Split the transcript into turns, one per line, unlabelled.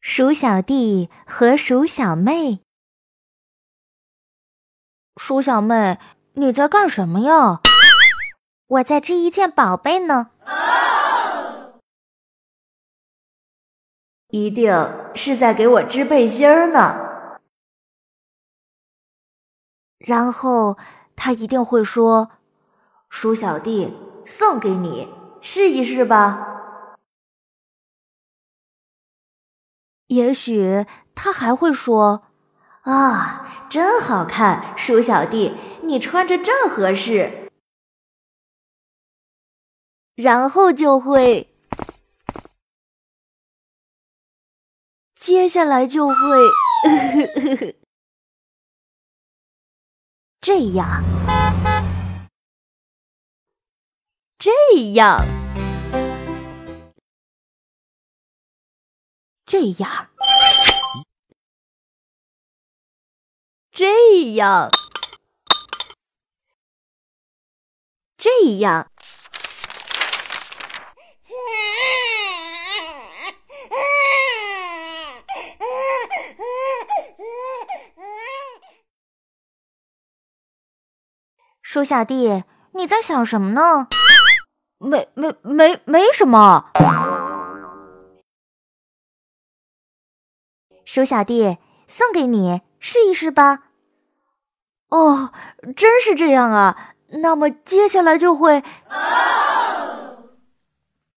鼠小弟和鼠小妹。
鼠小妹，你在干什么呀？
我在织一件宝贝呢。
一定是在给我织背心儿呢。
然后他一定会说：“
鼠小弟，送给你，试一试吧。”
也许他还会说：“
啊，真好看，鼠小弟，你穿着正合适。”
然后就会，接下来就会 这样，这样。这样，这样，这样。
鼠小弟，你在想什么呢？
没没没没什么。
鼠小弟，送给你，试一试吧。
哦，真是这样啊！那么接下来就会。